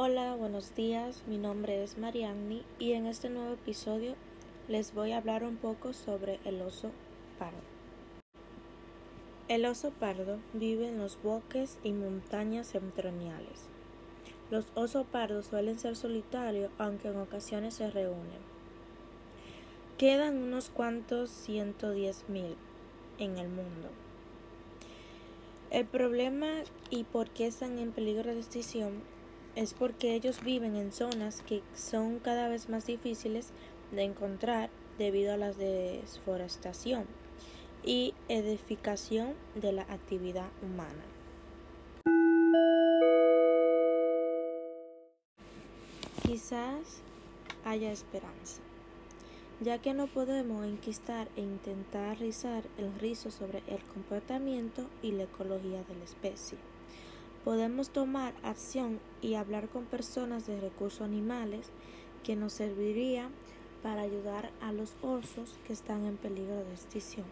Hola, buenos días. Mi nombre es Marianni y en este nuevo episodio les voy a hablar un poco sobre el oso pardo. El oso pardo vive en los bosques y montañas septentrionales. Los osos pardos suelen ser solitarios, aunque en ocasiones se reúnen. Quedan unos cuantos 110 mil en el mundo. El problema y por qué están en peligro de extinción es porque ellos viven en zonas que son cada vez más difíciles de encontrar debido a la desforestación y edificación de la actividad humana. Quizás haya esperanza, ya que no podemos enquistar e intentar rizar el rizo sobre el comportamiento y la ecología de la especie podemos tomar acción y hablar con personas de recursos animales que nos serviría para ayudar a los osos que están en peligro de extinción.